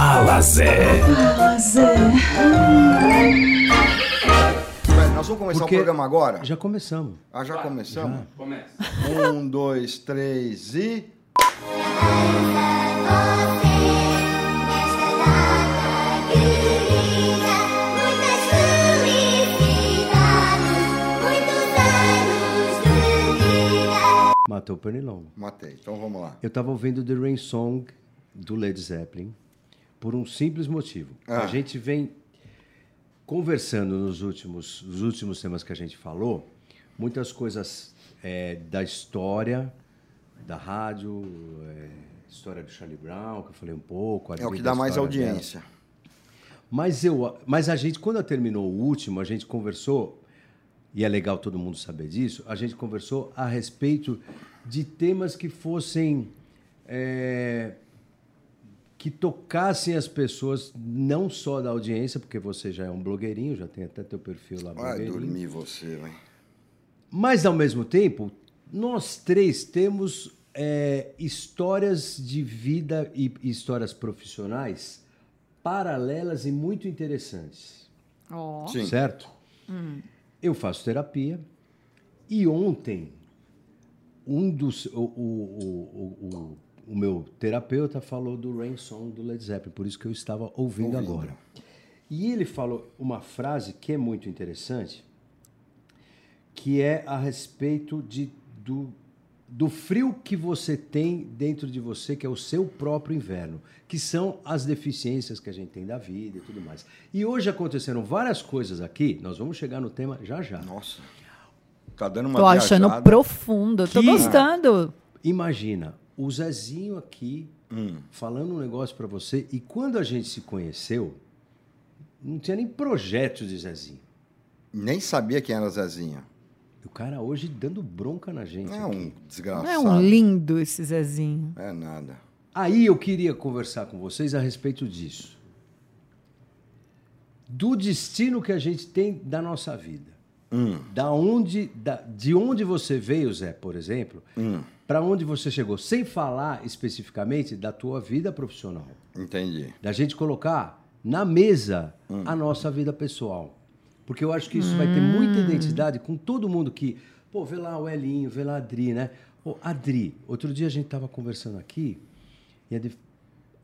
Fala, Zé. Fala, Zé. Nós vamos começar Porque- o programa agora? Já começamos. Ah, já começamos? Começa. Um, dois, três e. Matou o Pernilongo. Matei, então vamos lá. Eu estava ouvindo The Rain Song do Led Zeppelin por um simples motivo. Ah. A gente vem conversando nos últimos, nos últimos temas que a gente falou, muitas coisas é, da história da rádio, é, história do Charlie Brown, que eu falei um pouco. É o que dá mais história dela. audiência. Mas, eu, mas a gente, quando terminou o último, a gente conversou, e é legal todo mundo saber disso, a gente conversou a respeito de temas que fossem. é, que tocassem as pessoas, não só da audiência, porque você já é um blogueirinho, já tem até teu perfil lá. Vai dormir você, velho. Mas, ao mesmo tempo, nós três temos é, histórias de vida e histórias profissionais paralelas e muito interessantes. Ó. Sim. Certo? Eu faço terapia e ontem um dos o, o, o, o, o meu terapeuta falou do Rain Song do Led Zeppelin, por isso que eu estava ouvindo, Ouvindo. agora. E ele falou uma frase que é muito interessante, que é a respeito de, do, do frio que você tem dentro de você, que é o seu próprio inverno, que são as deficiências que a gente tem da vida e tudo mais. E hoje aconteceram várias coisas aqui, nós vamos chegar no tema já já. Nossa. Tá dando uma Tô achando viajada. profundo. Tô Que- gostando. Imagina, o Zezinho aqui Hum. falando um negócio pra você, e quando a gente se conheceu, não tinha nem projeto de Zezinho. Nem sabia quem era Zezinha. E o cara hoje dando bronca na gente. É aqui. um desgraçado. Não é um lindo esse Zezinho. É nada. Aí eu queria conversar com vocês a respeito disso. Do destino que a gente tem da nossa vida. Hum. Da onde, da, de onde você veio, Zé, por exemplo, Hum. para onde você chegou, sem falar especificamente da tua vida profissional. Entendi. Da gente colocar na mesa Hum. a nossa vida pessoal. Porque eu acho que isso vai ter muita identidade com todo mundo que. Pô, vê lá o Elinho, vê lá a Adri, né? Pô, Adri, outro dia a gente tava conversando aqui e a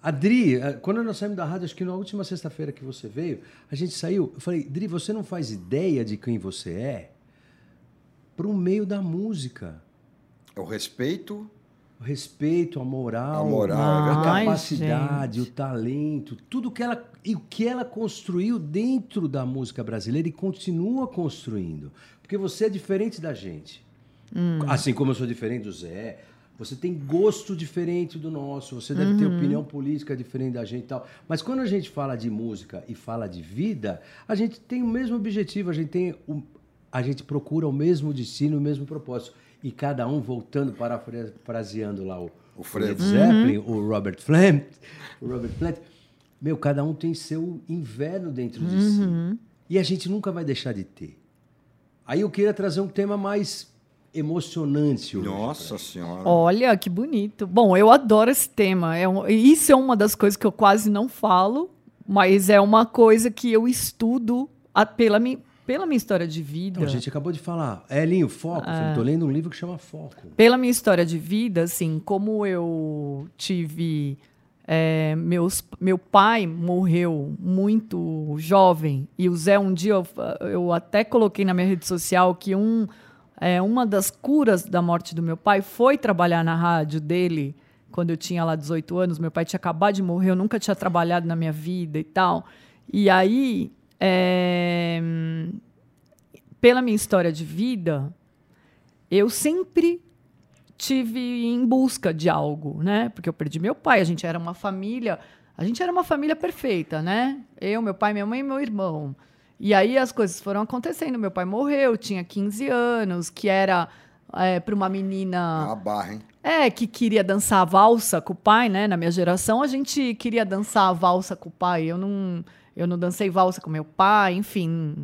Adri, eh, quando nós saímos da rádio, acho que na última sexta-feira que você veio, a gente saiu. Eu falei, Adri, você não faz ideia de quem você é pro meio da música. O respeito. O respeito, a moral, A moral, é a capacidade, gente. o talento, tudo que ela e o que ela construiu dentro da música brasileira e continua construindo. Porque você é diferente da gente. Assim como eu sou diferente do Zé, você tem gosto diferente do nosso, você deve ter opinião política diferente da gente e tal. Mas quando a gente fala de música e fala de vida, a gente tem o mesmo objetivo, a gente tem o, a gente procura o mesmo destino, o mesmo propósito. E cada um voltando, parafraseando lá o, O Fred. Led Zeppelin, o Robert Plant, o Robert Plant. Meu, cada um tem seu inverno dentro de si. E a gente nunca vai deixar de ter. Aí eu queria trazer um tema mais emocionante hoje. Nossa senhora. Olha, que bonito. Bom, eu adoro esse tema. É um- isso é uma das coisas que eu quase não falo, mas é uma coisa que eu estudo a- pela, mi, pela minha história de vida. Então, a gente acabou de falar. Elinho, foco. Eu tô lendo um livro que chama Foco. Pela minha história de vida, assim, como eu tive. é, meus, meu pai morreu muito jovem, e o Zé, um dia, eu, eu até coloquei na minha rede social que um, é, uma das curas da morte do meu pai foi trabalhar na rádio dele, quando eu tinha lá 18 anos. Meu pai tinha acabado de morrer, eu nunca tinha trabalhado na minha vida e tal. E aí, é, pela minha história de vida, eu sempre tive em busca de algo, né? Porque eu perdi meu pai, a gente era uma família, a gente era uma família perfeita, né? Eu, meu pai, minha mãe e meu irmão. E aí as coisas foram acontecendo. Meu pai morreu, tinha 15 anos, que era para uma menina A barra, hein? é, que queria dançar a valsa com o pai, né? Na minha geração, a gente queria dançar a valsa com o pai. Eu não, eu não dancei valsa com meu pai, enfim.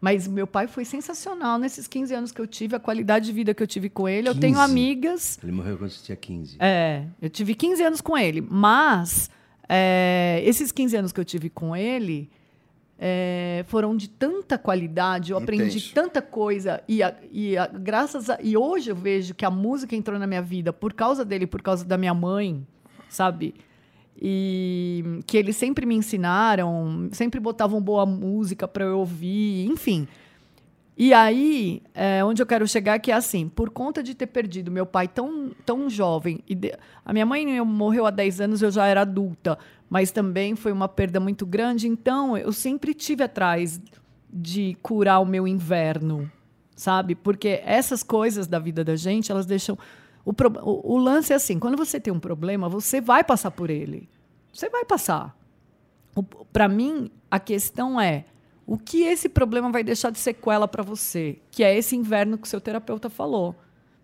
Mas meu pai foi sensacional nesses 15 anos que eu tive, a qualidade de vida que eu tive com ele. Eu tenho 15? amigas. Ele morreu quando você tinha 15. É, eu tive 15 anos com ele, mas é, esses 15 anos que eu tive com ele é, foram de tanta qualidade, eu aprendi Intenso. tanta coisa. E, a- e a- graças a, E hoje eu vejo que a música entrou na minha vida por causa dele, por causa da minha mãe, sabe? E que eles sempre me ensinaram, sempre botavam boa música para eu ouvir, enfim. E aí, é, onde eu quero chegar é que é assim, por conta de ter perdido meu pai tão, tão jovem, e de- a minha mãe morreu há 10 anos, eu já era adulta, mas também foi uma perda muito grande, então eu sempre tive atrás de curar o meu inverno, sabe? Porque essas coisas da vida da gente, elas deixam... O, pro- o, lance é assim, quando você tem um problema, você vai passar por ele. Você vai passar. Para mim, a questão é o que esse problema vai deixar de sequela para você, que é esse inverno que o seu terapeuta falou.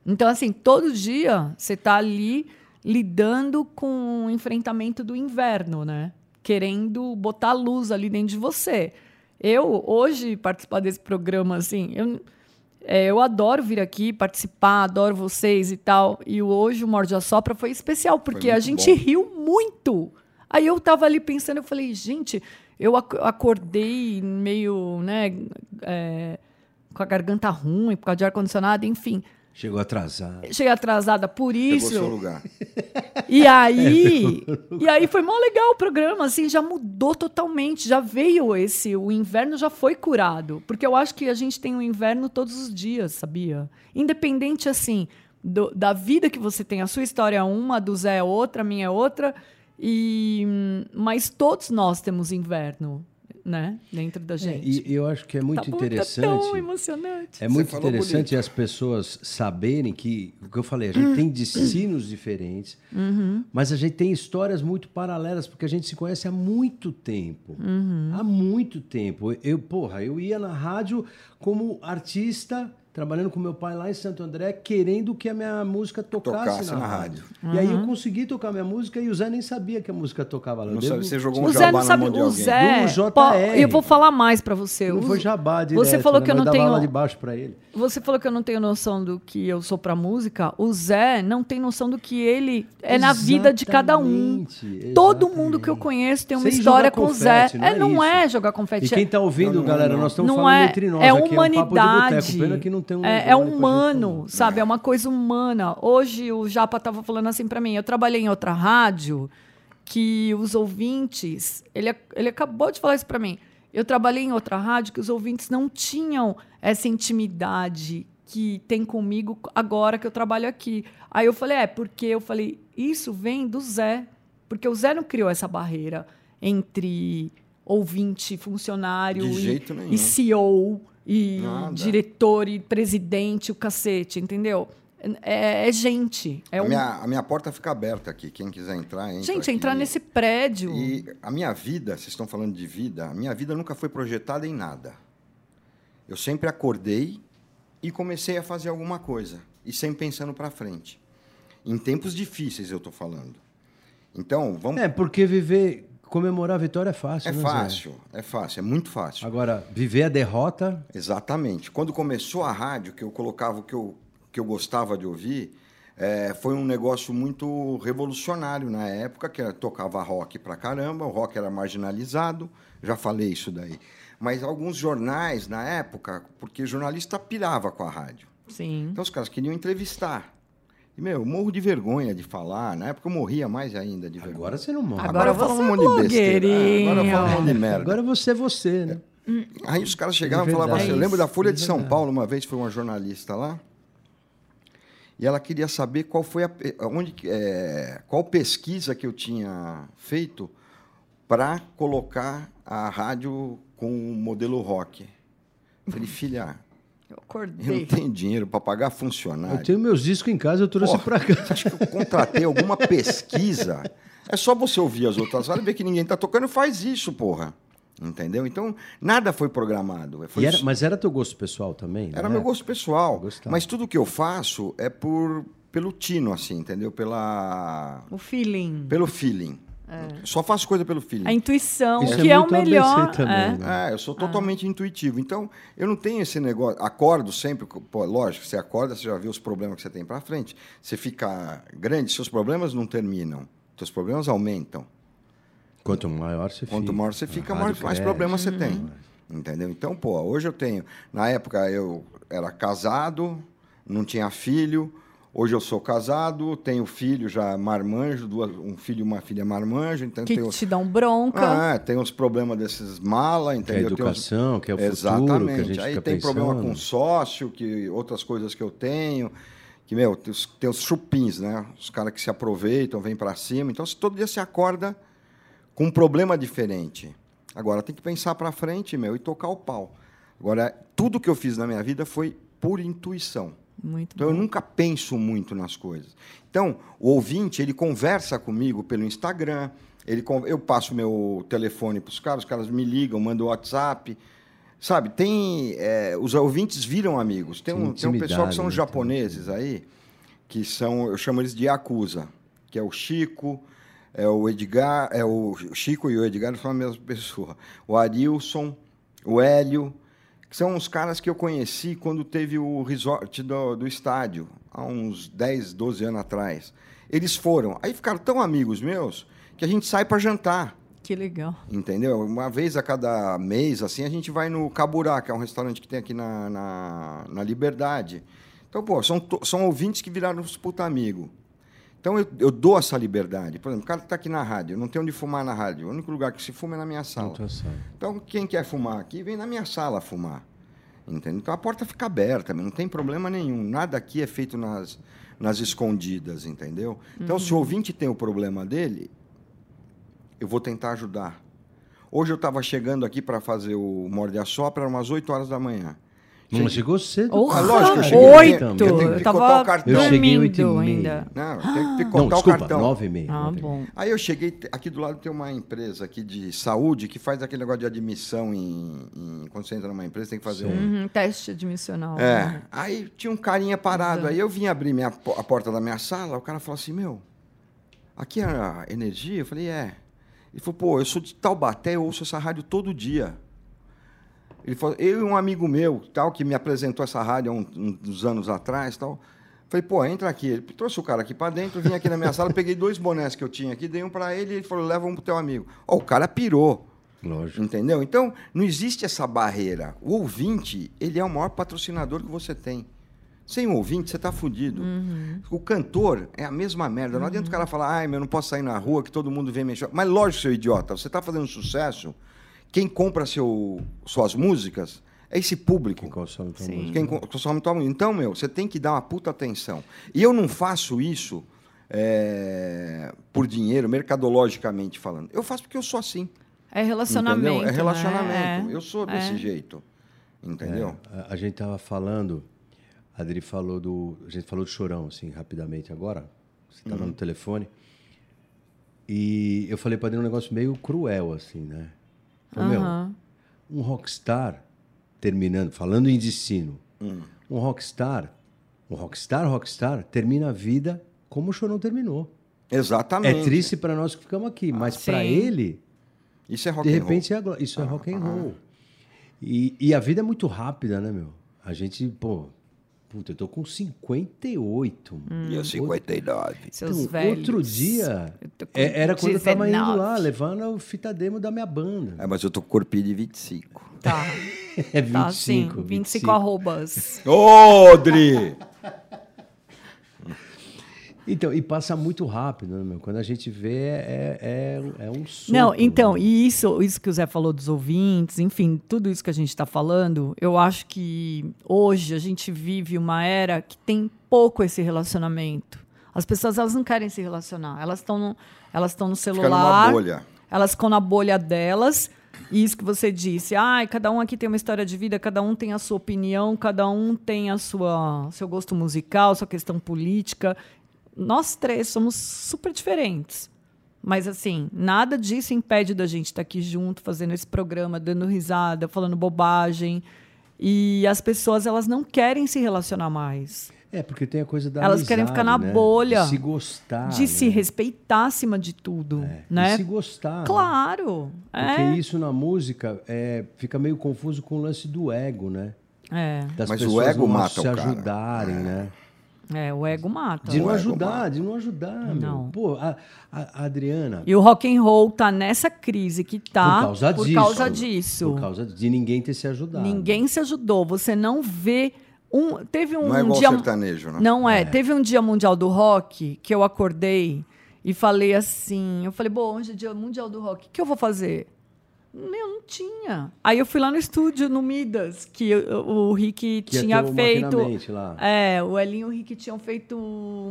Então, assim, todo dia você está ali lidando com o enfrentamento do inverno, né? Querendo botar luz ali dentro de você. Eu, hoje, participar desse programa, assim, eu, é, eu adoro vir aqui participar, adoro vocês e tal. E hoje o Morde a Sopra foi especial, porque a muito gente bom. riu muito. Aí eu tava ali pensando, eu falei, gente, eu ac- acordei meio, né, é, com a garganta ruim, por causa de ar-condicionado, enfim. Chegou atrasado. Cheguei atrasada por Pegou isso. seu lugar. E aí, e aí foi mó legal o programa, assim, já mudou totalmente, já veio esse, o inverno já foi curado, porque eu acho que a gente tem o inverno todos os dias, sabia? Independente assim do- da vida que você tem, a sua história é uma, a do Zé é outra, a minha é outra, e hum, mas todos nós temos inverno, né, dentro da É, gente. e eu acho que é muito Tá bom, interessante. Tá tão emocionante. É muito interessante bonito. as pessoas saberem que, o que eu falei, a gente tem destinos diferentes, mas a gente tem histórias muito paralelas, porque a gente se conhece há muito tempo. Há muito tempo. Eu, porra, eu ia na rádio como artista, trabalhando com meu pai lá em Santo André, querendo que a minha música tocasse, Tocasse na, na rádio. rádio. E aí eu consegui tocar minha música e o Zé nem sabia que a música tocava lá. Eu Não devo- sabe, você jogou um O Zé jabá não na sabe, mão o. Zé. JR. Pô, eu vou falar mais pra você. Não O- foi jabá direto, Você falou né? que eu não dava tenho. de baixo pra ele. Você falou que eu não tenho noção do que eu sou pra música. O Zé não tem noção do que ele é na vida de cada um. Exatamente, Todo exatamente. mundo que eu conheço tem uma Sem história com o Zé. não é, é não é jogar confete. E quem tá ouvindo, Não, não, galera, não. nós estamos não falando é, entre nós é aqui, é um papo de humanidade. boteco. Pena que não tem um é, é humano, sabe? É uma coisa humana. Hoje o Japa tava falando assim pra mim. Eu trabalhei em outra rádio que os ouvintes, ele, ele acabou de falar isso pra mim. Eu trabalhei em outra rádio que os ouvintes não tinham essa intimidade que tem comigo agora que eu trabalho aqui. Aí eu falei, é, porque eu falei, isso vem do Zé. Porque o Zé não criou essa barreira entre ouvinte, funcionário De e, jeito nenhum. e CEO e Nada. diretor e presidente, o cacete, entendeu? É, é gente. É a, um... minha, a minha porta fica aberta aqui. Quem quiser entrar, entra Gente, aqui. entrar nesse prédio. E a minha vida, vocês estão falando de vida, a minha vida nunca foi projetada em nada. Eu sempre acordei e comecei a fazer alguma coisa. E sempre pensando para frente. Em tempos difíceis, eu estou falando. Então, vamos. É, porque viver, comemorar a vitória é fácil, É né, Zé? fácil, é fácil, é muito fácil. Agora, viver a derrota, Exatamente. Quando começou a rádio, que eu colocava o que eu, que eu gostava de ouvir, eh, foi um negócio muito revolucionário na época, que era, tocava rock pra caramba, o rock era marginalizado, já falei isso daí. Mas alguns jornais na época, porque jornalista pirava com a rádio. Sim. Então os caras queriam entrevistar. E, meu, eu morro de vergonha de falar. Na época eu morria mais ainda de vergonha. agora você não morre. Agora eu falo um é monte de besteira. blogueirinho. Agora eu falo um monte de merda. Agora você é você, né? Aí os caras chegavam É e falavam assim, eu lembro da Folha de É São. Paulo, uma vez foi uma jornalista lá, e ela queria saber qual foi a, onde, é, qual pesquisa que eu tinha feito para colocar a rádio com o modelo rock. Eu falei, filha, Eu eu não acordei. tenho dinheiro para pagar Eu funcionário. tenho meus discos em casa, eu trouxe Porra, pra cá. Acha que eu contratei alguma pesquisa? É só você ouvir as outras rádios e ver que ninguém está tocando, faz isso, porra. Entendeu? Então, nada foi programado. Foi era- mas era teu gosto pessoal também? Era né? meu gosto pessoal. Mas tudo que eu faço é por pelo tino, assim, entendeu? Pela, O feeling. pelo feeling. Só faço coisa pelo feeling. A intuição, Isso que é é, o melhor. também, é. né? É, eu sou totalmente intuitivo. Então, eu não tenho esse negócio. Acordo sempre. Pô, lógico, você acorda, você já vê os problemas que você tem para frente. Você fica grande, seus problemas não terminam. Seus problemas aumentam. Quanto maior você Quanto fica. maior você fica, rádio mais, cresce. problemas você tem. Entendeu? Então, pô, hoje eu tenho. Na época eu era casado, não tinha filho. Hoje eu sou casado, tenho filho já marmanjo, duas, um filho e uma filha marmanjo. Então Que tenho, te dão bronca. ah, tem uns problemas desses mala, Que é a entendeu? Tem uns- educação, que é o futuro, Exatamente. que a gente Aí fica tem problema pensando. com sócio, que outras coisas que eu tenho. Que, meu, tem os, tem os chupins, né? Os caras que se aproveitam, vêm para cima. Então, se todo dia você acorda com um problema diferente. Agora, tem que pensar para frente, meu, e tocar o pau. Agora, tudo que eu fiz na minha vida foi por intuição. Muito Então, eu bom. nunca penso muito nas coisas. Então, o ouvinte, ele conversa comigo pelo Instagram, ele, eu passo meu telefone para os caras, os caras me ligam, mandam WhatsApp. Sabe, tem. é, os ouvintes viram amigos. Tem Tem um, tem um pessoal que são né? japoneses aí, que são, eu chamo eles de Yakuza, que é o Chico, é o Edgar, é o Chico e o Edgar são a mesma pessoa. O Arilson, o Hélio, que são os caras que eu conheci quando teve o resort do, do estádio, há uns 10, 12 anos atrás. Eles foram, aí ficaram tão amigos meus que a gente sai para jantar. Que legal. Entendeu? Uma vez a cada mês, assim, a gente vai no Caburá, que é um restaurante que tem aqui na, na, na Liberdade. Então, pô, são, são ouvintes que viraram os puta amigo. Então, eu, eu dou essa liberdade. Por exemplo, o cara está aqui na rádio, não tem onde fumar na rádio. O único lugar que se fuma é na minha sala. Então, quem quer fumar aqui, vem na minha sala fumar. Entendeu? Então, a porta fica aberta, não tem problema nenhum. Nada aqui é feito nas, nas escondidas, entendeu? Então, se o ouvinte tem o problema dele, eu vou tentar ajudar. Hoje eu estava chegando aqui para fazer o Morde a Sopra, eram umas 8 horas da manhã. Não, chegou cedo. Porra, Ah, lógico eu cheguei oito! Eu tenho que Eu tava o cartão. Eu cheguei oito e dormindo meia. Não, tenho que Não, picotar o desculpa, cartão. nove e meia. Ah, bom. Aí eu cheguei, aqui do lado tem uma empresa aqui de saúde que faz aquele negócio de admissão em, em- quando você entra numa empresa, tem que fazer um, Uhum, teste admissional. É, aí tinha um carinha parado, aí eu vim abrir minha, a porta da minha sala, o cara falou assim, meu, aqui é a energia? Eu falei, é. Ele falou, pô, eu sou de Taubaté, eu ouço essa rádio todo dia. Ele falou, eu e um amigo meu, tal, que me apresentou essa rádio há um- uns anos atrás, tal. Falei, pô, entra aqui. Ele trouxe o cara aqui para dentro, vim aqui na minha sala, peguei dois bonés que eu tinha aqui, dei um para ele e ele falou, leva um pro teu amigo. Ó, o cara pirou. Lógico. Entendeu? Então, não existe essa barreira. O ouvinte, ele é o maior patrocinador que você tem. Sem um ouvinte, você está fudido. O cantor é a mesma merda. Não adianta o cara falar, ai, meu, eu não posso sair na rua, que todo mundo vem mexer. Mas lógico, seu idiota, você está fazendo sucesso. Quem compra seu, suas músicas é esse público. Quem consome tua Sim. música. Quem co- consome tua música. Então, meu, você tem que dar uma puta atenção. E eu não faço isso é, por dinheiro, mercadologicamente falando. Eu faço porque eu sou assim. É relacionamento. Entendeu? É relacionamento. né? Eu sou É. desse jeito. Entendeu? A, a gente tava falando, a Adri falou do. A gente falou do chorão, assim, rapidamente agora. Você tava Uhum. no telefone. E eu falei pra Adri um negócio meio cruel, assim, né? Falei, Aham. meu, um rockstar terminando, falando em destino, Hum. um rockstar, um rockstar, rockstar, termina a vida como o chorão terminou. Exatamente. É triste pra nós que ficamos aqui, mas pra Sim. ele, Isso é rock de and roll. repente, é isso é rock and roll. E, e a vida é muito rápida, né, meu? A gente, pô, puta, eu tô com 58. E eu 59. Seus Então, velhos. outro dia, é- era quando eu tava indo 19. lá, levando o fita demo da minha banda. É, mas eu tô com corpinho de 25. Tá, É 25. tá sim. 25, arrobas. Ô, Dri! Então, e passa muito rápido, né, meu? Quando a gente vê, é, é, é um sopro. Não, então, né? e isso, isso que o Zé falou dos ouvintes, enfim, tudo isso que a gente está falando, eu acho que hoje a gente vive uma era que tem pouco esse relacionamento. As pessoas elas não querem se relacionar, elas estão no, elas estão no celular, numa bolha. elas ficam na bolha delas. E isso que você disse, ai, cada um aqui tem uma história de vida, cada um tem a sua opinião, cada um tem a sua seu gosto musical, sua questão política. Nós três somos super diferentes. Mas assim, nada disso impede da gente estar aqui junto, fazendo esse programa, dando risada, falando bobagem. E as pessoas, elas não querem se relacionar mais. É, porque tem a coisa da Elas querem amizade, ficar na né? bolha. De se gostar. de se né? respeitar acima de tudo, É, né? De se gostar. né? Claro. Porque é. isso na música é, fica meio confuso com o lance do ego, né? É. Das Mas o pessoas ego não mata se o cara. ajudarem, né? É, o ego mata. De não ajudar, de não ajudar, Não. meu. Pô, a, a- a Adriana, E o rock and roll tá nessa crise que tá por causa por disso. causa disso. Por causa de ninguém ter se ajudado. Ninguém se ajudou. Você não vê um. Teve um Não é igual dia. sertanejo, né? Não é. Teve um dia mundial do rock que eu acordei e falei assim. Eu falei, bom, hoje é dia mundial do rock. O que eu vou fazer? Meu, não tinha. Aí eu fui lá no estúdio, no Midas, que o, o Rick Que tinha feito. Lá. É, o Elinho e o Rick tinham feito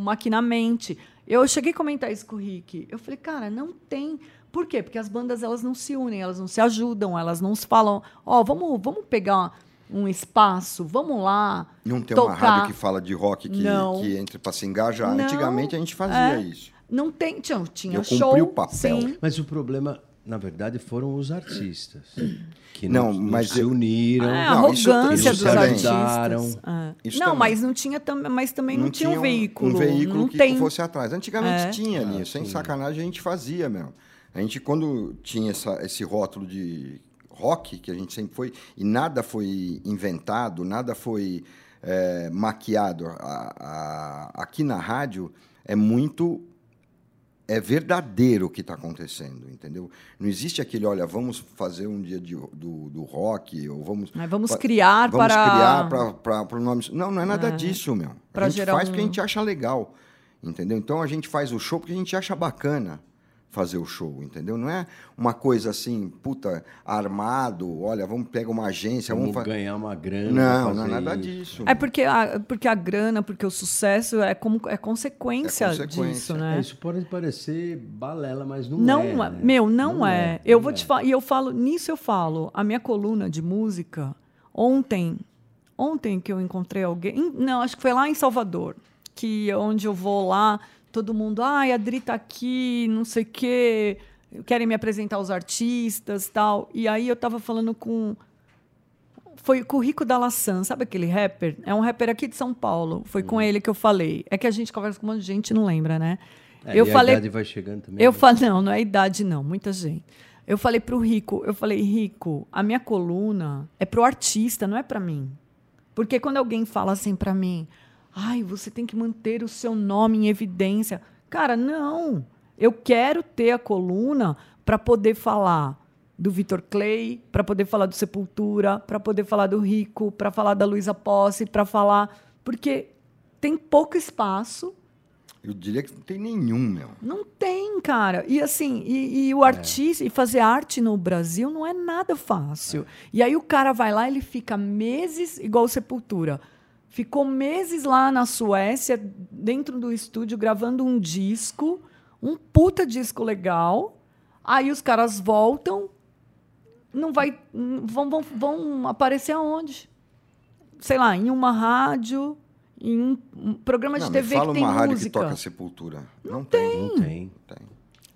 maquinamente. Eu cheguei a comentar isso com o Rick. Eu falei, cara, não tem. Por quê? Porque as bandas elas não se unem, elas não se ajudam, elas não se falam, ó, vamos, vamos pegar um espaço, vamos lá. Não tem tocar. uma rádio que fala de rock que, Não. que entre para se engajar. Não. Antigamente a gente fazia É. isso. Não tem, tinha, tinha Eu cumpri show. o papel. Sim. Mas o problema, na verdade, foram os artistas. Que Não, não, mas se uniram. É, a Não, arrogância isso dos artistas. É. Não, também. mas não tinha também, mas também não, tinha um veículo. Um veículo não que tem. fosse atrás. Antigamente É. tinha Ah, sem sim. sacanagem a gente fazia mesmo. A gente, quando tinha essa- esse rótulo de rock, que a gente sempre foi, e nada foi inventado, nada foi é, maquiado. A- a- aqui na rádio é muito. É verdadeiro o que está acontecendo, entendeu? Não existe aquele, olha, vamos fazer um dia de- do, do rock, ou vamos. Mas vamos criar vamos para. criar para o nome. Não, não é nada disso, meu. Pra a gente gerar faz porque a um- gente acha legal, entendeu? Então a gente faz o show porque a gente acha bacana fazer o show, entendeu? Não é uma coisa assim, puta, armado, olha, vamos pegar uma agência, Vamos vamos ganhar uma grana. Não, não é nada isso. disso. É porque a, porque a grana, porque o sucesso é como é consequência, É consequência. disso, É, né? isso pode parecer balela, mas não, Não, é. é, né? meu, não, é. Eu não vou é. te falar, e eu falo, nisso eu falo, a minha coluna de música, ontem, ontem que eu encontrei alguém, não, acho que foi lá em Salvador, que onde eu vou lá, todo mundo, ai, a Adri tá aqui, não sei o quê, querem me apresentar os artistas, tal. E aí eu tava falando com foi com o Rico Dalassan, sabe aquele rapper? É um rapper aqui de São Paulo. Foi com ele que eu falei. É que a gente conversa com um monte de gente e não lembra, né? É, eu falei A idade vai chegando também. eu né? falei, não, não é idade, não, muita gente. Eu falei pro Rico, eu falei, Rico, a minha coluna é pro artista, não é para mim. Porque quando alguém fala assim para mim, ai, você tem que manter o seu nome em evidência. Cara, não. Eu quero ter a coluna para poder falar do Vitor Clay, para poder falar do Sepultura, para poder falar do Rico, para falar da Luísa Posse, para falar. Porque tem pouco espaço Eu diria que não tem nenhum, meu. não tem, cara. E assim, e, e o artista, e fazer arte no Brasil não é nada fácil. E aí o cara vai lá, ele fica meses, igual o Sepultura. Ficou meses lá na Suécia, dentro do estúdio, gravando um disco, um puta disco legal. Aí os caras voltam, não vai. Vão, vão, vão aparecer aonde? Sei lá, em uma rádio, em um, um programa de Não, TV me fala que tem uma rádio música. que toca Sepultura. Não, tem. Não tem. não tem.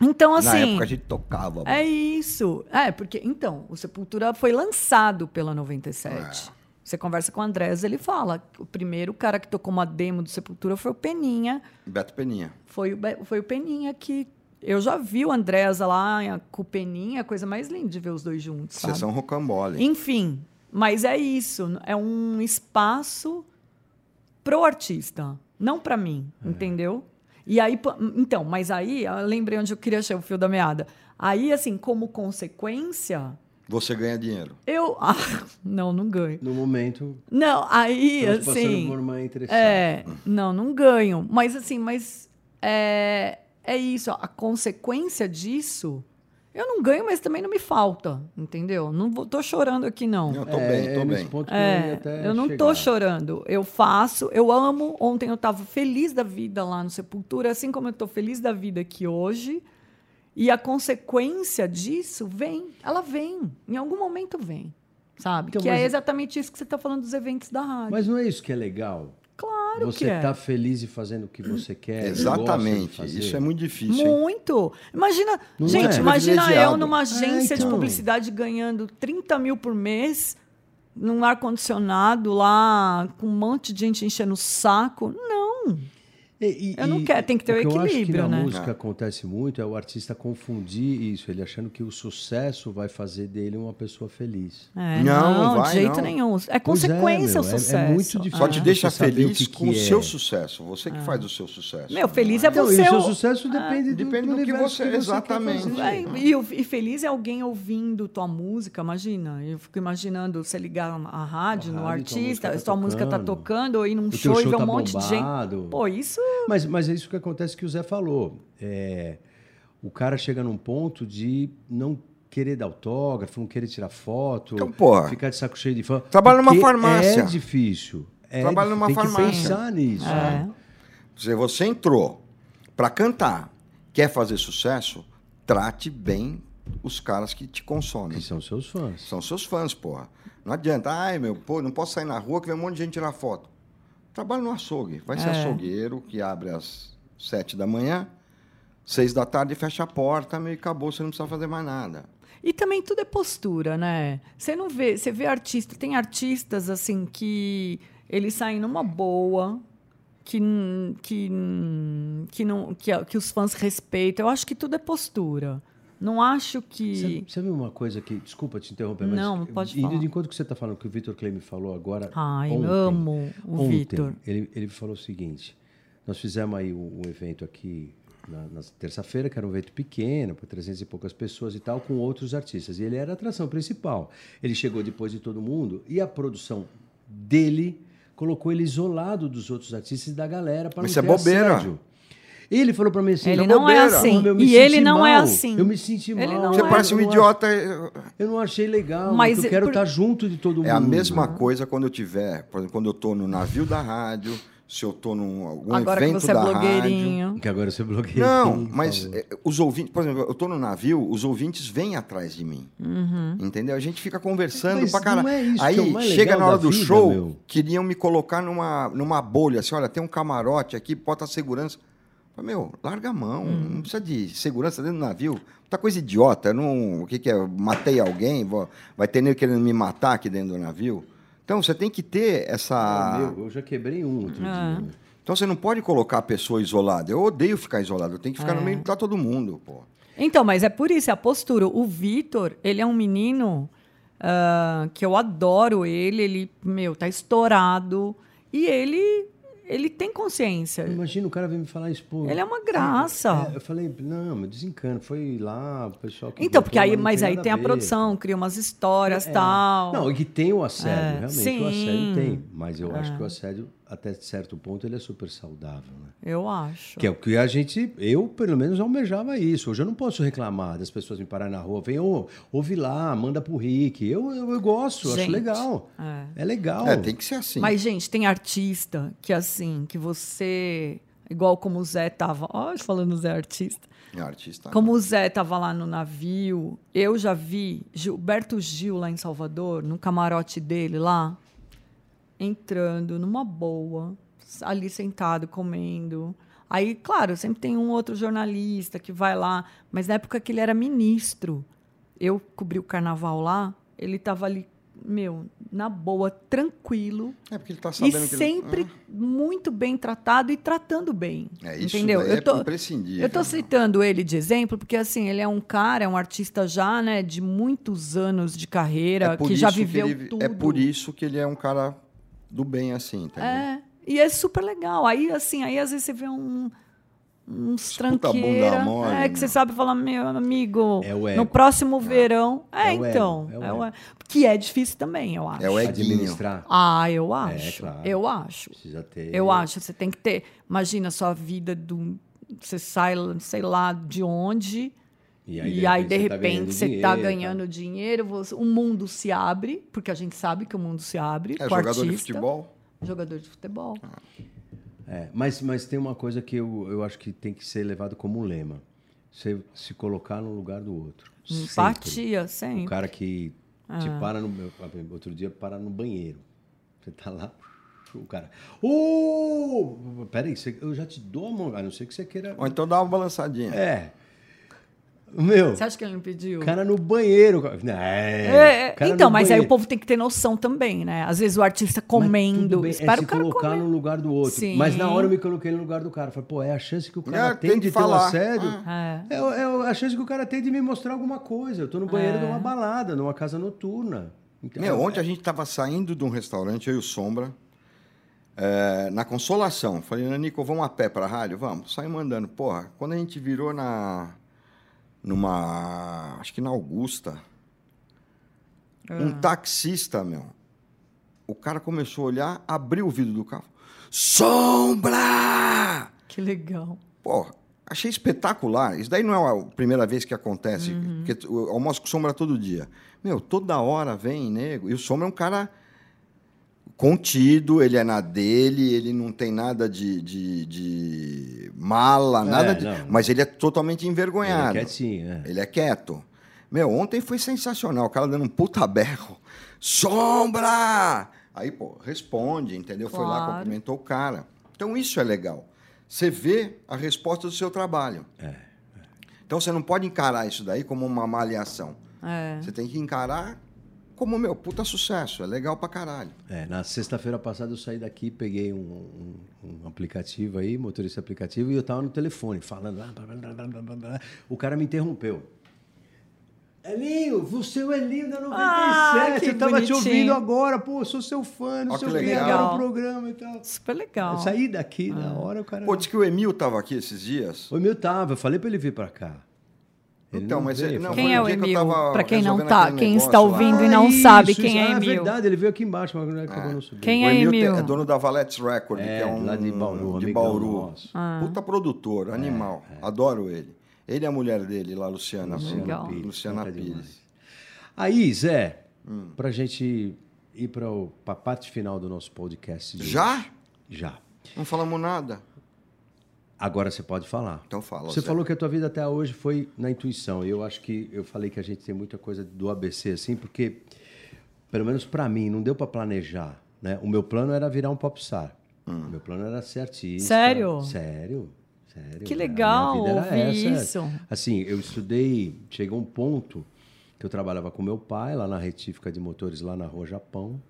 Então, Na assim. época a gente tocava. É isso. É, porque, então, o Sepultura foi lançado pela 97. É. Você conversa com o Andrés, ele fala. O primeiro cara que tocou uma demo do Sepultura foi o Peninha. Beto Peninha. Foi o, Be- foi o Peninha que. Eu já vi o Andrés lá com o Peninha, a coisa mais linda de ver os dois juntos. Sabe? Sessão Rocambole. Enfim, mas é isso. É um espaço pro artista, não para mim, entendeu? E aí, então, mas aí, eu lembrei onde eu queria achar o fio da meada. Aí, assim, como consequência, Você ganha dinheiro. eu. Ah, não, não ganho. No momento, Não, aí, assim. por uma. É, não, não ganho. Mas assim, mas é, é isso. A consequência disso, eu não ganho, mas também não me falta, entendeu? Não vou, tô chorando aqui, não. Eu tô É, bem, tô é bem. ponto eu É, até eu não chegar. tô chorando. Eu faço, eu amo. Ontem eu tava feliz da vida lá no Sepultura, assim como eu tô feliz da vida aqui hoje. E a consequência disso vem, ela vem. Em algum momento vem. Sabe? Então, que mas- é exatamente isso que você tá falando dos eventos da rádio. Mas não é isso que é legal? claro você que é. tá feliz e fazendo o que você quer. de Exatamente. fazer. Isso é muito difícil. hein? Muito. Imagina, Não gente, é? imagina eu numa agência de então. publicidade ganhando 30 mil por mês, num ar-condicionado lá, com um monte de gente enchendo o saco. Não. E- e- Eu não quero, tem que ter o que eu acho que equilíbrio, na né? música acontece muito é o artista confundir isso, ele achando que o sucesso vai fazer dele uma pessoa feliz. É, Não, não, vai, de jeito não. nenhum. É Pois é, consequência meu, o é- é sucesso. muito difícil. Só te Ah, deixa você feliz o que com que o é. seu sucesso. Você que faz o seu sucesso. Meu, feliz é Então, você. e o seu o- sucesso depende, do, Depende do que universo você- quer exatamente. fazer. É, e, o- e feliz é alguém ouvindo tua música, imagina. Eu fico imaginando você ligar a rádio A no rádio, tua artista, música tá sua música tá tocando. ou ir num O show e ver um tá monte de gente. Pô, isso. Mas, mas é isso que acontece que o Zé falou. É, o cara chega num ponto de não querer dar autógrafo, não querer tirar foto, Então, porra, ficar de saco cheio de fã. trabalha numa farmácia. É difícil. É Trabalha difícil. numa Tem farmácia. que pensar nisso. É. Se você entrou para cantar, quer fazer sucesso, trate bem os caras que te consomem. Que são seus fãs. São seus fãs, porra. Não adianta, ai meu, pô, não posso sair na rua que vem um monte de gente tirar foto. Trabalha no açougue. Vai ser É. açougueiro, que abre às sete da manhã, seis da tarde fecha a porta, meio acabou, você não precisa fazer mais nada. E também tudo é postura, né? Você não vê, você vê artista, tem artistas assim que eles saem numa boa, que que que não que, que os fãs respeitam. Eu acho que tudo é postura. Não acho que Sabe, sabe uma coisa que. Desculpa te interromper, mas. Não, pode indo falar. de enquanto que você está falando, que o Vitor Clay me falou agora. Ai, ontem, amo o Vitor. Ele, ele falou o seguinte: nós fizemos aí um, um evento aqui na, na terça-feira, que era um evento pequeno, para 300 e poucas pessoas e tal, com outros artistas. E ele era a atração principal. Ele chegou depois de todo mundo e a produção dele colocou ele isolado dos outros artistas e da galera para não Mas isso é bobeira. assédio. Ele falou para mim assim: Ele é não é bobeira. assim. eu me E ele não é mal. assim. Eu me senti mal. Não Você é. parece um não idiota. eu não achei legal, Mas eu é quero por- estar junto de todo mundo. É a mesma coisa quando eu tiver, por exemplo, quando eu estou no navio da rádio, se eu estou num algum Agora que evento você é da rádio. blogueirinho. Que agora você bloqueia. Não, por mas é, os ouvintes, por exemplo, eu estou no navio, os ouvintes vêm atrás de mim. Entendeu? A gente fica conversando Mas pra caralho. não é isso que Aí é o mais chega legal na hora do vida, show, meu. queriam me colocar numa, numa bolha, assim, olha, tem um camarote aqui, bota segurança. Falei, Meu, larga a mão, Hum. não precisa de segurança dentro do navio. Muita coisa idiota, não, o que, que é? Eu matei alguém, vou- vai ter nego querendo me matar aqui dentro do navio. Então você tem que ter essa. Meu, eu já quebrei um outro Ah. dia. Então você não pode colocar a pessoa isolada. Eu odeio ficar isolado, eu tenho que ficar É. no meio de todo mundo, pô. Então, mas é por isso, é a postura. O Vitor, ele é um menino ah, que eu adoro ele, ele, meu, tá estourado. E ele, ele tem consciência. Imagina o cara vir me falar isso, pô. Ele é uma graça. É, eu falei, não, mas desencana. Foi lá, o pessoal que. Então, botou, porque aí, mas aí tem a ver. produção, cria umas histórias e É. tal. Não, e que tem o assédio, É, realmente. sim. O assédio tem. Mas eu acho que o assédio, até certo ponto, ele é super saudável, né? Eu acho. Que é o que a gente, eu pelo menos almejava isso. Hoje eu não posso reclamar das pessoas me pararem na rua, vem, ô, ouve lá, manda pro Rick. Eu, eu, eu gosto, eu acho Gente, legal. é. É, legal. É, tem que ser assim. Mas, gente, tem artista que, assim, que você. Igual como o Zé tava. Ó, falando Zé artista. É artista. Como o Zé tava lá no navio, eu já vi Gilberto Gil lá em Salvador, no camarote dele lá, entrando numa boa, ali sentado, comendo. Aí, claro, sempre tem um outro jornalista que vai lá, mas na época que ele era ministro, eu cobri o carnaval lá, ele tava ali, meu, na boa, tranquilo. É porque ele tá E sabendo que ele- sempre muito bem tratado e tratando bem. É, isso entendeu? daí Eu é tô, imprescindível. eu tô citando ele de exemplo porque assim ele é um cara, é um artista já, né, de muitos anos de carreira, É que já viveu ele- tudo. É por isso que ele é um cara do bem assim, entendeu? É, e é super legal. Aí assim, aí às vezes você vê um uns tranqueira, mole, é que você meu. sabe falar, meu amigo, É no próximo verão, é, É o ego, então, é o é o ego. ego. que é difícil também, eu acho. É o eguinho. Administrar. Ah, eu acho. claro. Eu acho. Precisa ter. Eu acho, você tem que ter. Imagina a sua vida do. Você sai, sei lá de onde, E e aí, de tá repente, você está tá? ganhando dinheiro, você- o mundo se abre, porque a gente sabe que o mundo se abre. É com jogador de artista, futebol. Jogador de futebol. É, mas, mas tem uma coisa que eu, eu acho que tem que ser levado como um lema. Você se colocar no lugar do outro. Sempre. Empatia, O sempre. cara que te Ah. para no. Outro dia, para no banheiro. Você tá lá. O cara. Ô! peraí, você- eu já te dou a mão. A não ser que você queira. Ou então dá uma balançadinha. É. Meu, Você acha que ele não pediu? cara no banheiro. É, É, é, então, mas aí banheiro. o povo tem que ter noção também, né? Às vezes o artista comendo. bem, espera é se o cara colocar comer. no lugar do outro. Sim. Mas na hora eu me coloquei no lugar do cara. Falei, pô, é a chance que o cara É, tem, tem de ter um falar. assédio. É. É, é a chance que o cara tem de me mostrar alguma coisa. Eu tô no banheiro É. de uma balada, numa casa noturna. Então, Meu, ontem a gente estava saindo de um restaurante, eu e o Sombra, é, na Consolação. Falei, Nico, vamos a pé para a rádio? Vamos. Saímos andando. Porra, quando a gente virou na. Numa. acho que na Augusta, um taxista, meu. O cara começou a olhar, abriu o vidro do carro. Sombra! Que legal. Pô, achei espetacular. Isso daí não é a primeira vez que acontece, Uhum. porque eu almoço com sombra todo dia. Meu, toda hora vem nego. E o sombra é um cara contido, ele é na dele, ele não tem nada de, de, de mala, nada de-. Mas ele é totalmente ele é envergonhado. quietinho, é. Ele é quieto. Meu, ontem foi sensacional. O cara dando um puta berro. Sombra! Aí, pô, responde, entendeu? Foi lá, Claro. cumprimentou o cara. Então, isso é legal. Você vê a resposta do seu trabalho. É, Então, você não pode encarar isso daí como uma malhação. É. Você tem que encarar como, meu, puta sucesso. É legal pra caralho. É, na sexta-feira passada eu saí daqui, peguei um, um- um aplicativo aí, motorista aplicativo, e eu tava no telefone falando. blá, blá, blá. O cara me interrompeu. Elinho, você é o Elinho da 97, Ah, eu tava te bonitinho. ouvindo agora, pô, sou seu fã, não sei o que, legal. programa e tal. Super legal. Eu saí daqui Ah. na hora, o cara... Pô, diz que o Emil tava aqui esses dias. O meu tava, eu falei pra ele vir pra cá. Ele Então, mas veio, ele- não, Quem é o dia que eu Emil? tava Pra quem não tá, quem está lá. ouvindo e "Ah, não isso, sabe isso, quem é ah, Emil. verdade, ele veio aqui embaixo, mas não acabou não subindo. Quem o é Emil Emil? é dono da Valetes Record, É, que é um lá de Bauru, de Bauru. Ah. Puta produtor, animal. Adoro ele. Ele e a mulher dele lá, Luciana. Legal. Pires. Luciana Pires. demais. Aí, Zé, Hum. pra gente ir pra, o- pra parte final do nosso podcast. de Já? hoje. Já. Não falamos nada. Agora você pode falar. Então fala. Você Zé. falou que a tua vida até hoje foi na intuição. E eu acho que eu falei que a gente tem muita coisa do ABC, assim, porque, pelo menos pra mim, não deu pra planejar. Né? O meu plano era virar um popstar. O meu plano era ser artista. Sério? Sério. Sério. Que legal vida era ouvir essa. isso. Assim, eu estudei, chegou um ponto que eu trabalhava com meu pai lá na retífica de motores, lá na Rua Japão,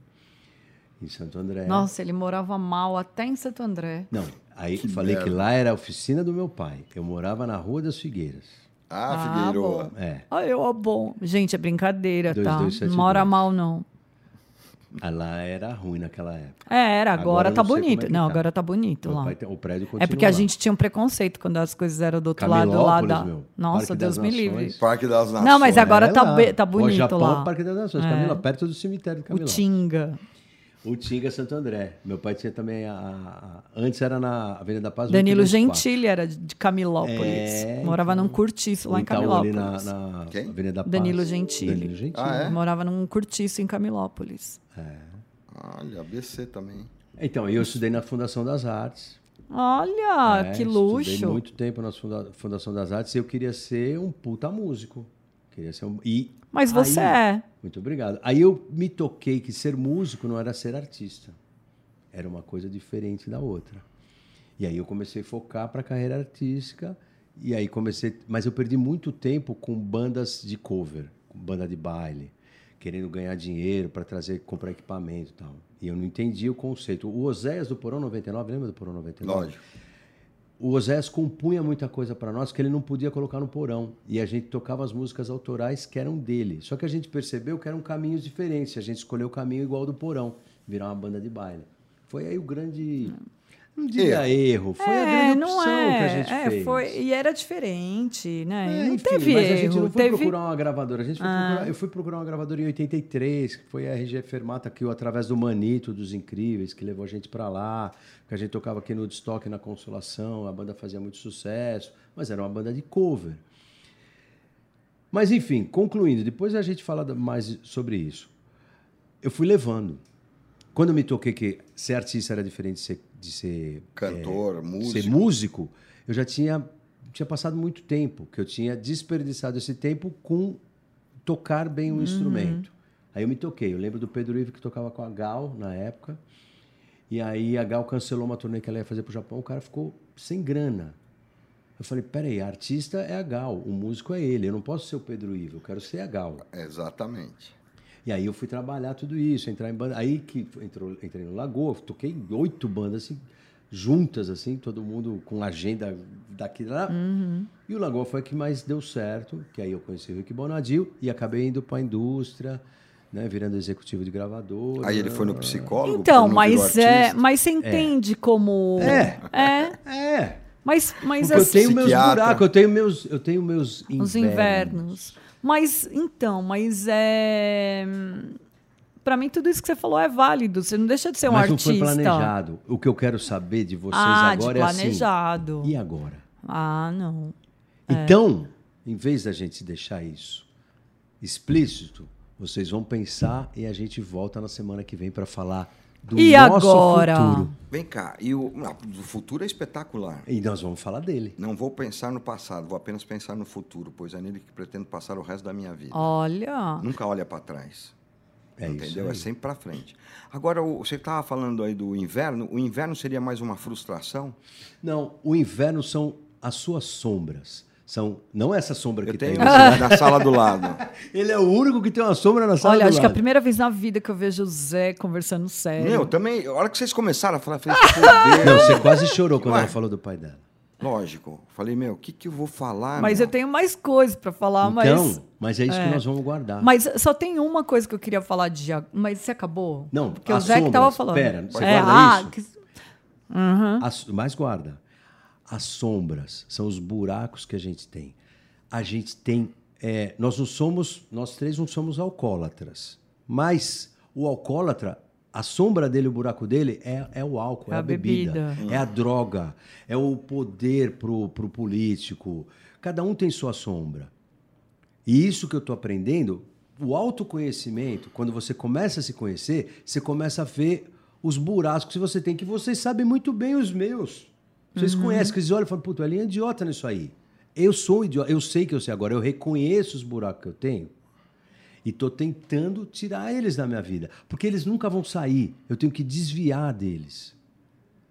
em Santo André. Nossa, ele morava mal até em Santo André. Não, aí falei que lá era a oficina do meu pai. Eu morava na Rua das Figueiras. Ah, Figueiroa. bom. É. Ah, eu, ó, bom. Gente, é brincadeira, Dois, tá? dois, sete, não mora dois. mal, não. Ah, Lá era ruim naquela época. É, era, agora, Agora tá como bonito. é que não, tá. agora tá bonito Meu lá. tem- o prédio continua É porque a lá. gente tinha um preconceito quando as coisas eram do outro lado lá da. meu. Nossa, Parque Deus me livre. Parque das Nações. Não, mas agora É tá, lá. be- tá O bonito Japão, lá. Parque das Nações, É. Camila, perto do cemitério de O. Tinga. O Tinga Santo André. Meu pai tinha também a, a- Antes era na Avenida da Paz. Danilo 824. Gentili era de- Camilópolis. É, Morava então. num cortiço lá em Itaú ali Camilópolis. na, na Quem? Avenida da Paz. Danilo Gentili. Danilo Gentili. Ah, é? Morava num cortiço em Camilópolis. Olha, ABC também. Então, eu estudei na Fundação das Artes. Olha, É, que Estudei luxo. muito tempo na Funda- Fundação das Artes e eu queria ser um puta músico. Queria ser um... E Mas você aí- é. Muito obrigado. Aí eu me toquei que ser músico não era ser artista. Era uma coisa diferente da outra. E aí eu comecei a focar para a carreira artística. E aí comecei. Mas eu perdi muito tempo com bandas de cover, com banda de baile, querendo ganhar dinheiro para trazer, comprar equipamento e tal. E eu não entendia o conceito. O Oséias do Porão 99, lembra do Porão 99? Lógico. O Oséias compunha muita coisa para nós que ele não podia colocar no porão. E a gente tocava as músicas autorais que eram dele. Só que a gente percebeu que eram caminhos diferentes. A gente escolheu o caminho igual do porão, virar uma banda de baile. Foi aí o grande. Não diria erro, foi a é, grande não opção é. que a gente é, fez. Foi, e era diferente, né? É, não enfim, teve mas erro. a gente não foi teve... procurar uma gravadora. A gente foi Ah. procurar- eu fui procurar uma gravadora em 83, que foi a RG Fermata, que eu, através do Manito, dos Incríveis, que levou a gente para lá, que a gente tocava aqui no Destoque, na Consolação, a banda fazia muito sucesso, mas era uma banda de cover. Mas, enfim, concluindo, depois a gente fala mais sobre isso. Eu fui levando. Quando eu me toquei que ser artista era diferente de ser, de ser Cantor, músico. ser músico, eu já tinha, tinha passado muito tempo, que eu tinha desperdiçado esse tempo com tocar bem um instrumento. Aí eu me toquei. Eu lembro do Pedro Ivo que tocava com a Gal na época. E aí a Gal cancelou uma turnê que ela ia fazer pro Japão, o cara ficou sem grana. Eu falei, peraí, artista é a Gal, o músico é ele. Eu não posso ser o Pedro Ivo, eu quero ser a Gal. Exatamente. E aí eu fui trabalhar tudo isso, entrar em banda. Aí que entrou, entrei no Lagoa, toquei oito bandas assim, juntas, assim, todo mundo com agenda daqui e lá. E o Lagoa foi a que mais deu certo, que aí eu conheci o Rick Bonadil e acabei indo para a indústria, né, virando executivo de gravador. Aí ele foi no psicólogo. Então, mas é, mas você entende como É. é, É, mas mas porque eu assim, tenho meus buracos, eu tenho meus, eu tenho meus os invernos. Mas então, mas é Pra mim tudo isso que você falou é válido. Você não deixa de ser um Mas artista. não foi planejado. O que eu quero saber de vocês Ah, agora de é assim. planejado. E agora? Ah, não. Então, em vez da gente deixar isso explícito, vocês vão pensar e a gente volta na semana que vem para falar do E nosso agora? futuro. Vem cá, e o, não, o futuro é espetacular. E nós vamos falar dele. Não vou pensar no passado, vou apenas pensar no futuro, pois é nele que pretendo passar o resto da minha vida. Olha. Nunca olha para trás. É isso entendeu? aí. É sempre para frente. Agora, o- você estava falando aí do inverno. O inverno seria mais uma frustração? Não, o inverno são as suas sombras. São não essa sombra Eu que tenho tem. na sala do lado. Ele é o único que tem uma sombra na sala Olha, do acho que é a lado. primeira vez na vida que eu vejo o Zé conversando sério. Meu, também, a hora que vocês começaram a falar, eu falei, fudeu. Não, você quase chorou quando Ué. ela falou do pai dela. Lógico. Falei, meu, o que, que eu vou falar? mas meu? eu tenho mais coisas pra falar, então, mas mas é isso que nós vamos guardar. mas só tem uma coisa que eu queria falar de mas você acabou? Não, porque o Zé que tava sombras. falando. Pera, você é, guarda ah, isso? que- As, mas guarda. As sombras são os buracos que a gente tem. A gente tem. é, nós não somos. Nós três não somos alcoólatras. Mas o alcoólatra, a sombra dele, o buraco dele, é, é o álcool, é, É a a bebida, bebida. é a droga, é o poder pro, pro político. Cada um tem sua sombra. E isso que eu estou aprendendo, o autoconhecimento, quando você começa a se conhecer, você começa a ver os buracos que você tem, que vocês sabem muito bem os meus. Vocês conhecem, que vocês olham e falam, puta, ele é idiota nisso aí. Eu sou um idiota, eu sei que eu sei agora, eu reconheço os buracos que eu tenho e estou tentando tirar eles da minha vida. Porque eles nunca vão sair, eu tenho que desviar deles.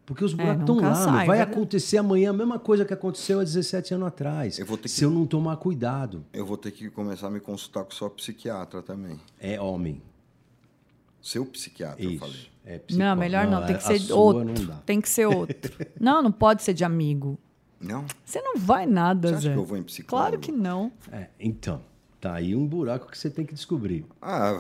Porque os buracos estão nunca lá, sai, vai verdade. acontecer amanhã a mesma coisa que aconteceu há 17 anos atrás. Eu vou ter que- Se eu não tomar cuidado. Eu vou ter que começar a me consultar com o seu psiquiatra também. É homem. Seu psiquiatra, eu falei. É Não, melhor não, tem que ser sua outro. Tem que ser outro. não, não pode ser de amigo. Não? Você não vai nada, Você acha Zé. que eu vou em psicólogo? Claro que não. É, então, tá aí um buraco que você tem que descobrir. Ah,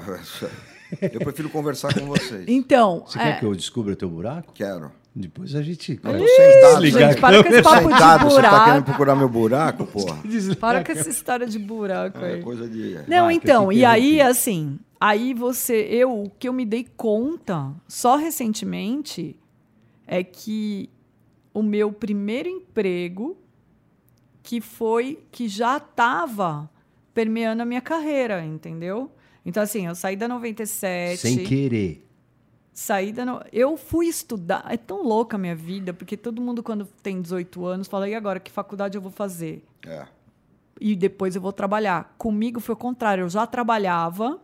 eu prefiro conversar com vocês. Então, Você é, quer que eu descubra teu buraco? Quero. Depois a gente. Eu tô sentado. Gente, para com esse papo de sentado, você tá querendo buraco. procurar meu buraco, porra? Para com essa história de buraco É aí. coisa de... Não, então, e aí, assim, aí você, eu, o que eu me dei conta, só recentemente, é que o meu primeiro emprego, que foi, que já estava permeando a minha carreira, entendeu? Então, assim, eu saí da 97. Sem querer. Saída no... Eu fui estudar. É tão louca a minha vida, porque todo mundo, quando tem 18 anos, fala: e agora, que faculdade eu vou fazer? É. E depois eu vou trabalhar. Comigo foi o contrário. Eu já trabalhava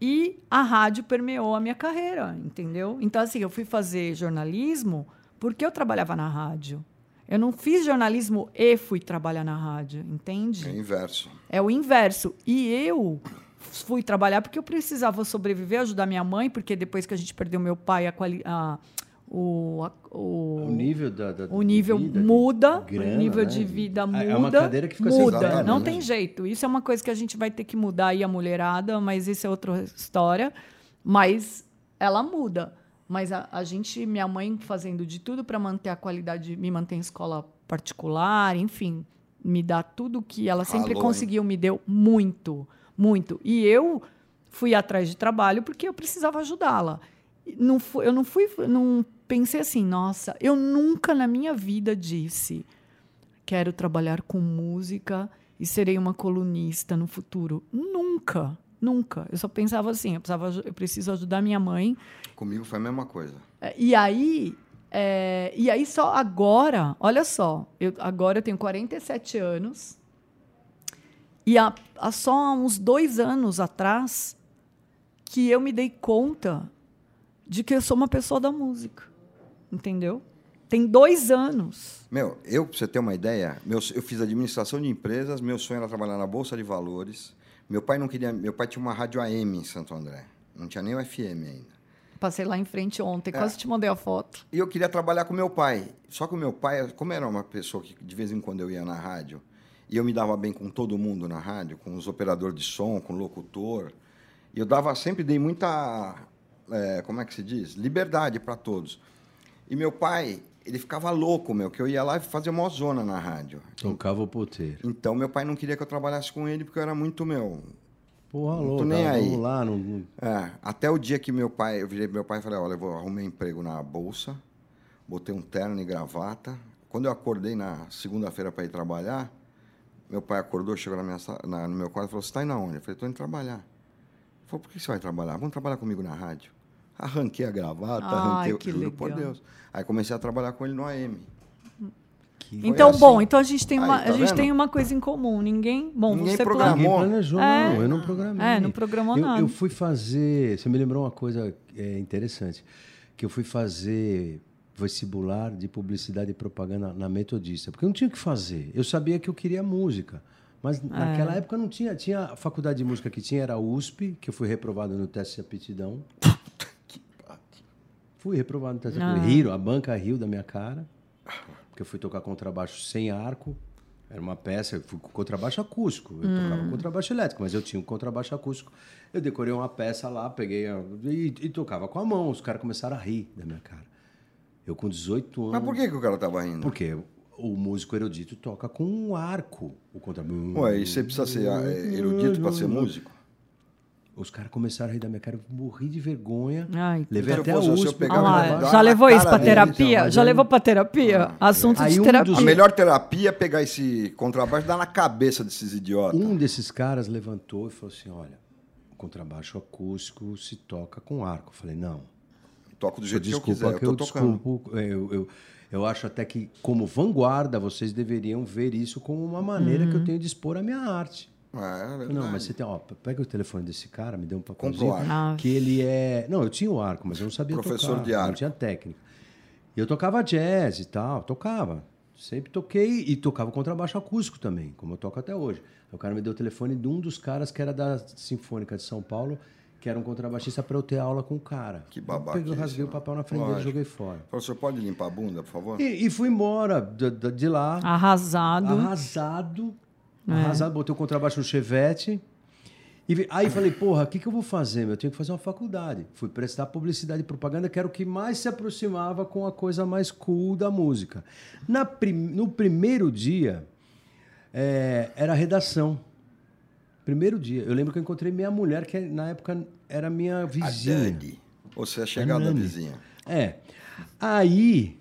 e a rádio permeou a minha carreira, entendeu? Então, assim, eu fui fazer jornalismo porque eu trabalhava na rádio. Eu não fiz jornalismo e fui trabalhar na rádio, entende? É inverso. É o inverso. E eu fui trabalhar porque eu precisava sobreviver, ajudar minha mãe, porque depois que a gente perdeu meu pai, a a, o, o, O nível da. da- o nível vida, muda, grana, o nível né? de vida muda. É uma cadeira que fica sem muda, exatamente. não tem jeito. Isso é uma coisa que a gente vai ter que mudar aí a mulherada, mas isso é outra história. Mas ela muda. Mas a, a gente, minha mãe fazendo de tudo para manter a qualidade, me manter em escola particular, enfim, me dá tudo que ela sempre hein? conseguiu, me deu muito, muito. E eu fui atrás de trabalho porque eu precisava ajudá-la. Não fu- eu não fui, não pensei assim, nossa, eu nunca na minha vida disse quero trabalhar com música e serei uma colunista no futuro. Nunca, nunca. Eu só pensava assim, eu, precisava, eu preciso ajudar minha mãe. Comigo foi a mesma coisa. É, E aí, é, e aí só agora, olha só, eu, agora eu tenho 47 anos e há, há só uns dois anos atrás que eu me dei conta de que eu sou uma pessoa da música, entendeu? Tem dois anos. Meu, eu, pra você ter uma ideia, meu, eu fiz administração de empresas, meu sonho era trabalhar na Bolsa de Valores. Meu pai não queria. Meu pai tinha uma rádio AM em Santo André. Não tinha nem o FM ainda. Passei lá em frente ontem, quase É. te mandei a foto. E eu queria trabalhar com meu pai. Só que o meu pai, como era uma pessoa que de vez em quando eu ia na rádio, e eu me dava bem com todo mundo na rádio, com os operadores de som, com o locutor, e eu dava sempre dei muita, é, como é que se diz, liberdade para todos. E meu pai, ele ficava louco, meu, que eu ia lá e fazia uma zona na rádio. Tocava o poteiro. Então meu pai não queria que eu trabalhasse com ele porque eu era muito meu. Porra, louco. nem cara, aí. Vamos lá. Não, É, até o dia que meu pai, eu virei pro meu pai e falei, olha, eu vou arrumar emprego na bolsa, botei um terno e gravata. Quando eu acordei na segunda-feira para ir trabalhar, meu pai acordou, chegou na minha, na- no meu quarto e falou, você está indo aonde? Eu falei, estou indo trabalhar. Ele falou, por que você vai trabalhar? Vamos trabalhar comigo na rádio. Arranquei a gravata, Ai, arranquei, que juro por legal. Deus. Aí comecei a trabalhar com ele no AM. Que... Então, assim. bom, então a gente tem Aí, uma, tá a gente vendo? tem uma coisa em comum. Ninguém, bom, Ninguém você programou. Ninguém Amor. planejou, É. não. Eu não programei. É, não programou eu, nada. Eu fui fazer. Você me lembrou uma coisa é, interessante. Que eu fui fazer vestibular de publicidade e propaganda na Metodista. Porque eu não tinha o que fazer. Eu sabia que eu queria música. Mas naquela época não tinha. Tinha a faculdade de música que tinha, era a USP, que eu fui reprovado no teste de aptidão. Fui reprovado no teste aptidão. Riram, a banca riu da minha cara. Porque eu fui tocar contrabaixo sem arco. Era uma peça, eu fui com contrabaixo acústico. Eu tocava contrabaixo elétrico, mas eu tinha um contrabaixo acústico. Eu decorei uma peça lá, peguei a- e, e tocava com a mão. Os caras começaram a rir da minha cara. Eu com 18 anos. Mas por que, que o cara tava rindo? Porque o músico erudito toca com um arco. O contrabaixo. Ué, e você precisa ser é, erudito para ser músico? Os caras começaram a rir da minha cara. Eu morri de vergonha. Ai, Levei eu até a eu USP. Ah lá, já levou isso pra dele, terapia? então, mas já aí- levou pra terapia? Assunto Aí de um terapia. dos- A melhor terapia é pegar esse contrabaixo e dar na cabeça desses idiotas. Um desses caras levantou e falou assim: Olha, o contrabaixo acústico se toca com arco. Eu falei: Não. Toco do jeito que eu Desculpa quiser, eu que tô eu tocando. desculpo. é, Eu, eu, eu acho até que, como vanguarda, vocês deveriam ver isso como uma maneira que eu tenho de expor a minha arte. É, é verdade. Não, mas você tem, ó, pega o telefone desse cara, me deu um papelzinho. Compra o arco. Que ele é. Não, eu tinha o arco, mas eu não sabia Professor tocar. de arco. Não tinha técnica. E eu tocava jazz e tal, tocava. Sempre toquei e tocava contrabaixo acústico também, como eu toco até hoje. Aí o cara me deu o telefone de um dos caras que era da Sinfônica de São Paulo, que era um contrabaixista para eu ter aula com o cara. Que Eu babaquice, peguei, rasguei o papel na frente dele e Lógico. joguei fora. Professor, pode limpar a bunda, por favor? E, e fui embora de, de- de lá, Arrasado. arrasado. Arrasado, botei o contrabaixo no chevette. E vi- aí falei, porra, o que, que eu vou fazer? meu? Eu tenho que fazer uma faculdade. Fui prestar publicidade e propaganda, que era o que mais se aproximava com a coisa mais cool da música. Na prim- no primeiro dia, é, era redação. Primeiro dia. Eu lembro que eu encontrei minha mulher, que na época era minha A vizinha. Dani. Ou você é chegada da vizinha. É. Aí,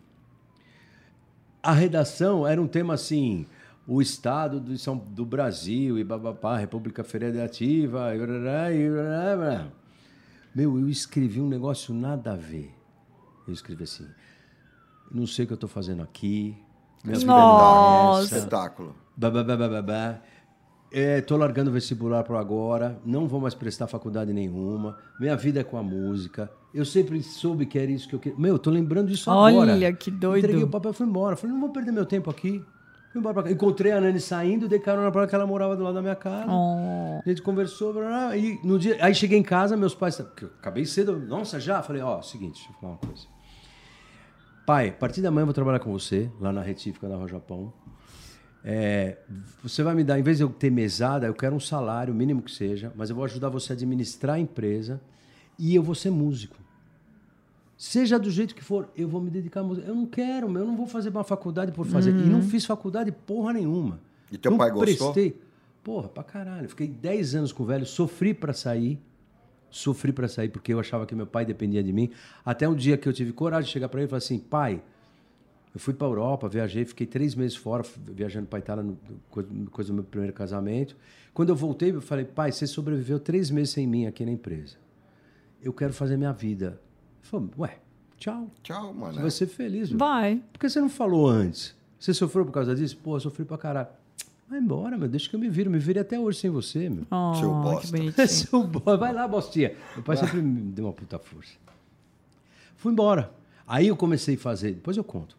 a redação era um tema assim, o Estado do, São, do Brasil e babapá, República Federativa. E brará, e brará. Meu, eu escrevi um negócio nada a ver. Eu escrevi assim, não sei o que eu estou fazendo aqui. Minha vida é Nossa. Espetáculo. Babá, é, tô largando o vestibular por agora, não vou mais prestar faculdade nenhuma. Minha vida é com a música. Eu sempre soube que era isso que eu queria. Meu, tô lembrando disso agora. Olha, que doido. Entreguei o papel e fui embora. Falei, não vou perder meu tempo aqui. Embora pra cá. Encontrei a Nani saindo, dei carona pra ela que ela morava do lado da minha casa. Oh. A gente conversou, blá, blá, e no dia, aí cheguei em casa, meus pais, porque eu acabei cedo, nossa, já? Falei, ó, seguinte, deixa eu falar uma coisa. Pai, a partir da manhã eu vou trabalhar com você, lá na retífica da Rua Japão. É, você vai me dar, em vez de eu ter mesada, eu quero um salário, mínimo que seja, mas eu vou ajudar você a administrar a empresa e eu vou ser músico. Seja do jeito que for, eu vou me dedicar à música. Eu não quero, eu não vou fazer uma faculdade por fazer. E não fiz faculdade porra nenhuma. E teu não pai gostou? Prestei. Porra, pra caralho. Fiquei 10 anos com o velho, sofri pra sair. Sofri pra sair porque eu achava que meu pai dependia de mim. Até um dia que eu tive coragem de chegar pra ele e falar assim: pai, eu fui pra Europa, viajei, fiquei três meses fora, viajando pra Itália, no, coisa, coisa do meu primeiro casamento. Quando eu voltei, eu falei: pai, você sobreviveu três meses sem mim aqui na empresa. Eu quero fazer minha vida. Falou: ué, tchau. Tchau, Você mano. vai ser feliz, meu. Vai. Por que você não falou antes? Você sofreu por causa disso? Pô, eu sofri pra caralho. Vai embora, meu. Deixa que eu me viro. Me virei até hoje sem você, meu. Oh, Seu bosta. Seu bo- Vai lá, bostinha. Meu pai sempre me deu uma puta força. Fui embora. Aí eu comecei a fazer, depois eu conto.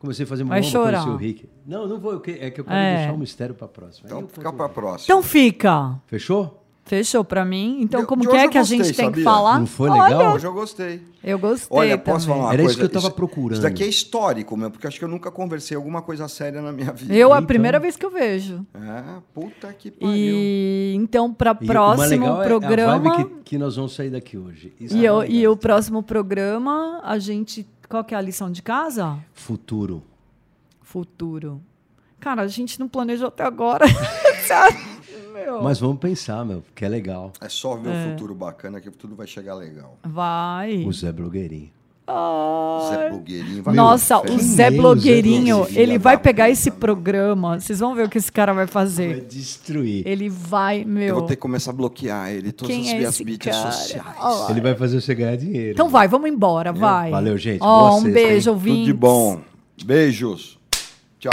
Comecei a fazer Vai bomba, chorar. conheci o Rick. Não, não vou. É que eu quero É. deixar um mistério pra próxima. Então fica conto. para a próxima. Então fica. Fechou? Fechou pra mim. Então, De- como de que é que a gostei, gente tem que falar? Não foi legal? Olha, Hoje eu gostei. eu gostei. Olha, posso também. falar uma Era isso coisa? que eu tava procurando. Isso daqui é histórico mesmo, porque acho que eu nunca conversei alguma coisa séria na minha vida. Eu, a Então. primeira vez que eu vejo. É, puta que pariu. E então, para E o mais próximo legal é a programa. vibe que, que nós vamos sair daqui hoje. Isso E, é eu- e o próximo programa, a gente. Qual que é a lição de casa? Futuro. Futuro. Cara, a gente não planejou até agora. Meu. Mas vamos pensar, meu, que é legal. É só ver o futuro bacana que tudo vai chegar legal. Vai. O Zé Blogueirinho. Zé Blogueirinho vai Nossa, o. Zé é o Zé Blogueirinho, Blogueirinho? ele vai pegar esse programa. Vocês vão ver o que esse cara vai Vai fazer. destruir. Ele vai, Eu meu. vou ter que começar a bloquear ele, todas Quem as é minhas mídias cara? sociais. Ele vai fazer você ganhar dinheiro. Então vai, vamos embora, vai. Valeu, gente. Ó, Boa um sexta, beijo, ouvintes. Tudo de bom. Beijos. Tchau.